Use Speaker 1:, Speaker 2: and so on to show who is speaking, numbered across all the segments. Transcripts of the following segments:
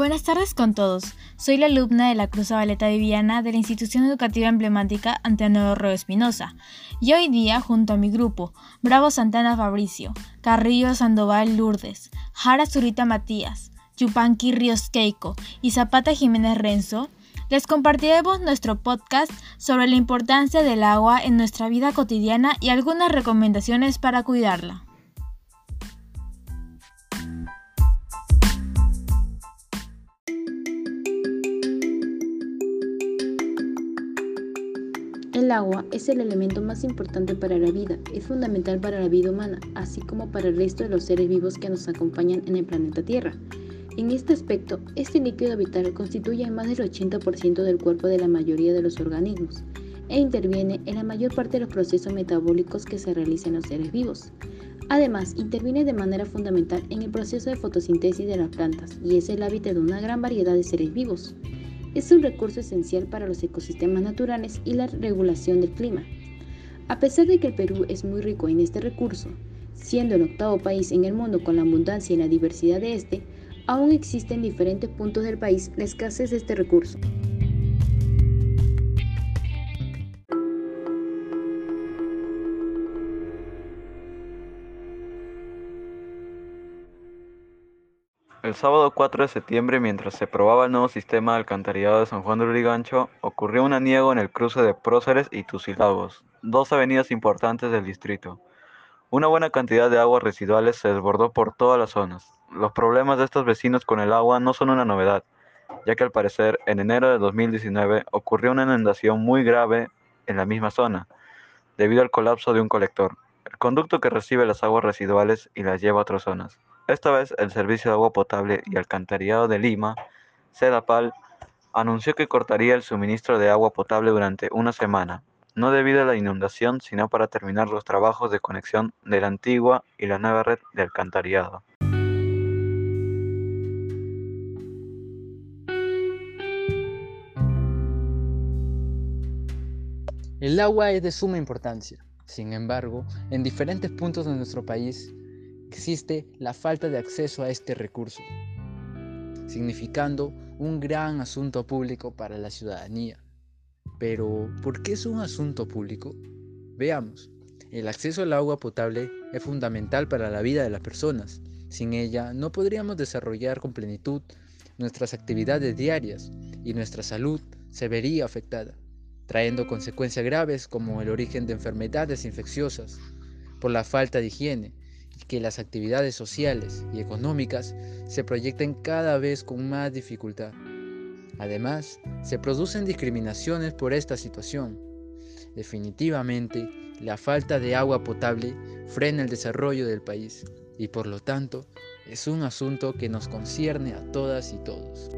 Speaker 1: Buenas tardes con todos. Soy la alumna de la Cruz Valeta Viviana de la institución educativa emblemática Antenor Ro Espinosa. Y hoy día, junto a mi grupo, Bravo Santana Fabricio, Carrillo Sandoval Lourdes, Jara Zurita Matías, Yupanqui Ríos Keiko y Zapata Jiménez Renzo, les compartiremos nuestro podcast sobre la importancia del agua en nuestra vida cotidiana y algunas recomendaciones para cuidarla.
Speaker 2: El agua es el elemento más importante para la vida, es fundamental para la vida humana, así como para el resto de los seres vivos que nos acompañan en el planeta Tierra. En este aspecto, este líquido vital constituye más del 80% del cuerpo de la mayoría de los organismos e interviene en la mayor parte de los procesos metabólicos que se realizan en los seres vivos. Además, interviene de manera fundamental en el proceso de fotosíntesis de las plantas y es el hábitat de una gran variedad de seres vivos. Es un recurso esencial para los ecosistemas naturales y la regulación del clima. A pesar de que el Perú es muy rico en este recurso, siendo el octavo país en el mundo con la abundancia y la diversidad de este, aún existe en diferentes puntos del país la escasez de este recurso.
Speaker 3: El sábado 4 de septiembre, mientras se probaba el nuevo sistema de alcantarillado de San Juan de Lurigancho, ocurrió un aniego en el cruce de Próceres y Tucilavos, dos avenidas importantes del distrito. Una buena cantidad de aguas residuales se desbordó por todas las zonas. Los problemas de estos vecinos con el agua no son una novedad, ya que al parecer en enero de 2019 ocurrió una inundación muy grave en la misma zona, debido al colapso de un colector, el conducto que recibe las aguas residuales y las lleva a otras zonas. Esta vez el Servicio de Agua Potable y Alcantarillado de Lima, SEDAPAL, anunció que cortaría el suministro de agua potable durante una semana, no debido a la inundación, sino para terminar los trabajos de conexión de la antigua y la nueva red de alcantarillado.
Speaker 4: El agua es de suma importancia. Sin embargo, en diferentes puntos de nuestro país existe la falta de acceso a este recurso, significando un gran asunto público para la ciudadanía. Pero, ¿por qué es un asunto público? Veamos, el acceso al agua potable es fundamental para la vida de las personas. Sin ella no podríamos desarrollar con plenitud nuestras actividades diarias y nuestra salud se vería afectada, trayendo consecuencias graves como el origen de enfermedades infecciosas por la falta de higiene que las actividades sociales y económicas se proyecten cada vez con más dificultad. Además, se producen discriminaciones por esta situación. Definitivamente, la falta de agua potable frena el desarrollo del país y por lo tanto es un asunto que nos concierne a todas y todos.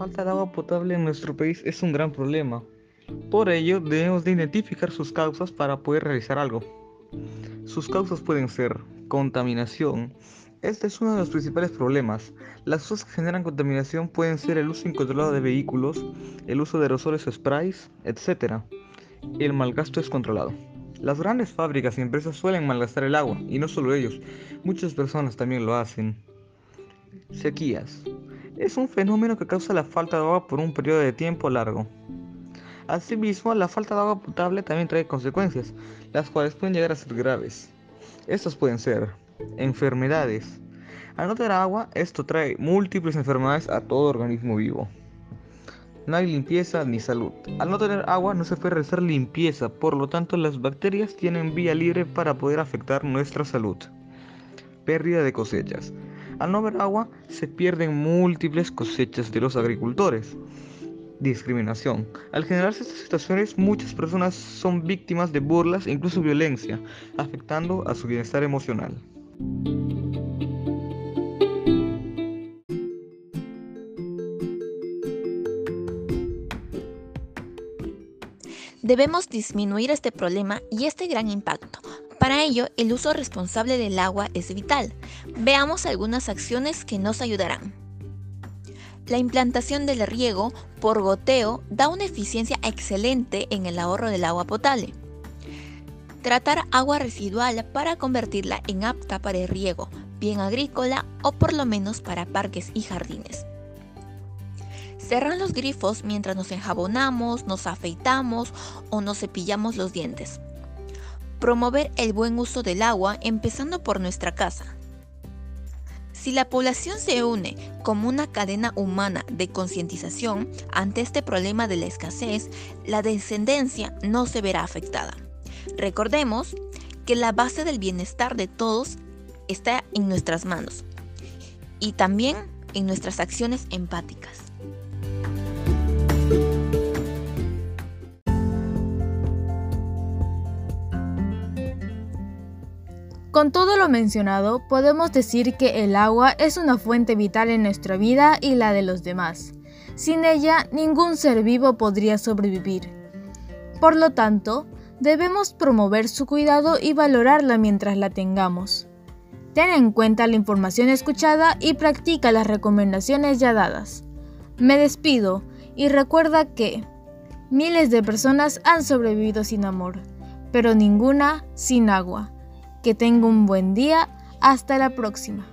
Speaker 5: Falta de agua potable en nuestro país es un gran problema. Por ello, debemos de identificar sus causas para poder realizar algo. Sus causas pueden ser contaminación. Este es uno de los principales problemas. Las cosas que generan contaminación pueden ser el uso incontrolado de vehículos, el uso de aerosoles o sprays, etc. El malgasto descontrolado. Las grandes fábricas y empresas suelen malgastar el agua, y no solo ellos, muchas personas también lo hacen. Sequías es un fenómeno que causa la falta de agua por un periodo de tiempo largo. Asimismo, la falta de agua potable también trae consecuencias, las cuales pueden llegar a ser graves. Estas pueden ser enfermedades. Al no tener agua, esto trae múltiples enfermedades a todo organismo vivo. No hay limpieza ni salud. Al no tener agua no se puede realizar limpieza, por lo tanto las bacterias tienen vía libre para poder afectar nuestra salud. Pérdida de cosechas. Al no haber agua, se pierden múltiples cosechas de los agricultores. Discriminación. Al generarse estas situaciones, muchas personas son víctimas de burlas e incluso violencia, afectando a su bienestar emocional.
Speaker 6: Debemos disminuir este problema y este gran impacto, para ello, el uso responsable del agua es vital. Veamos algunas acciones que nos ayudarán. La implantación del riego por goteo da una eficiencia excelente en el ahorro del agua potable. Tratar agua residual para convertirla en apta para el riego, bien agrícola o por lo menos para parques y jardines. Cerrar los grifos mientras nos enjabonamos, nos afeitamos o nos cepillamos los dientes. Promover el buen uso del agua empezando por nuestra casa. Si la población se une como una cadena humana de concientización ante este problema de la escasez, la descendencia no se verá afectada. Recordemos que la base del bienestar de todos está en nuestras manos y también en nuestras acciones empáticas.
Speaker 1: Con todo lo mencionado, podemos decir que el agua es una fuente vital en nuestra vida y la de los demás. Sin ella, ningún ser vivo podría sobrevivir. Por lo tanto, debemos promover su cuidado y valorarla mientras la tengamos. Ten en cuenta la información escuchada y practica las recomendaciones ya dadas. Me despido y recuerda que miles de personas han sobrevivido sin amor, pero ninguna sin agua. Que tenga un buen día. Hasta la próxima.